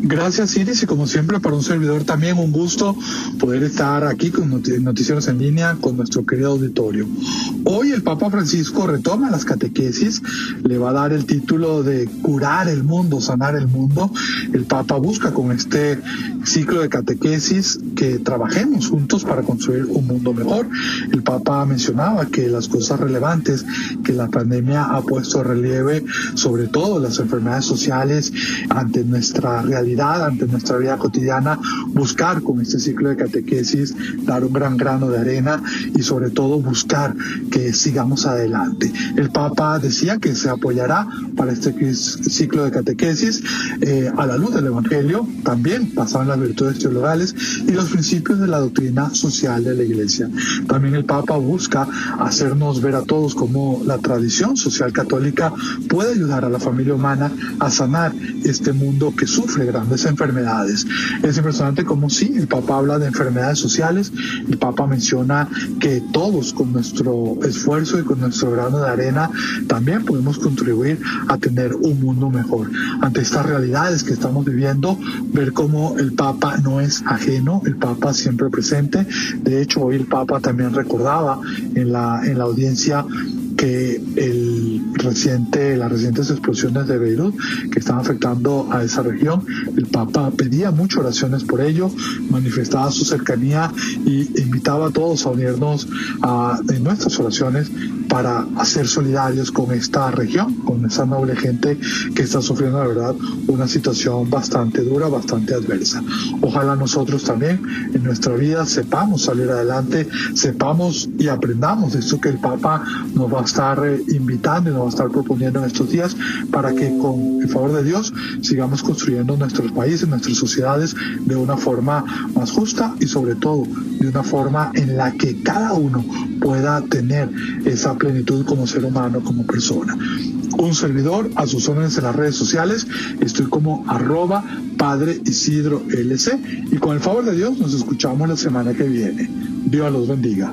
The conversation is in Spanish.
Gracias Iris y como siempre para un servidor también un gusto poder estar aquí con Noticieros en línea con nuestro querido auditorio. Hoy el Papa Francisco retoma las catequesis, le va a dar el título de curar el mundo, sanar el mundo. El Papa busca con este ciclo de catequesis que trabajemos juntos para construir un mundo mejor. El Papa mencionaba que las cosas relevantes que la pandemia ha puesto relieve, sobre todo las enfermedades sociales ante nuestra realidad ante nuestra vida cotidiana, buscar con este ciclo de catequesis dar un gran grano de arena y sobre todo buscar que sigamos adelante. El Papa decía que se apoyará para este ciclo de catequesis eh, a la luz del Evangelio, también basado en las virtudes teologales y los principios de la doctrina social de la Iglesia. También el Papa busca hacernos ver a todos cómo la tradición social católica puede ayudar a la familia humana a sanar este mundo que sufre grandes enfermedades. Es impresionante como sí, el Papa habla de enfermedades sociales, el Papa menciona que todos con nuestro esfuerzo y con nuestro grano de arena también podemos contribuir a tener un mundo mejor. Ante estas realidades que estamos viviendo, ver cómo el Papa no es ajeno, el Papa siempre presente. De hecho, hoy el Papa también recordaba en la, en la audiencia que el reciente, las recientes explosiones de Beirut que están afectando a esa región, el Papa pedía muchas oraciones por ello, manifestaba su cercanía y invitaba a todos a unirnos a, en nuestras oraciones para hacer solidarios con esta región, con esa noble gente que está sufriendo, la verdad, una situación bastante dura, bastante adversa. Ojalá nosotros también en nuestra vida sepamos salir adelante, sepamos y aprendamos de esto que el Papa nos va a estar eh, invitando y nos estar proponiendo en estos días para que con el favor de Dios sigamos construyendo nuestros países, nuestras sociedades de una forma más justa y sobre todo de una forma en la que cada uno pueda tener esa plenitud como ser humano, como persona. Un servidor a sus órdenes en las redes sociales, estoy como arroba Padre Isidro LC y con el favor de Dios nos escuchamos la semana que viene. Dios los bendiga.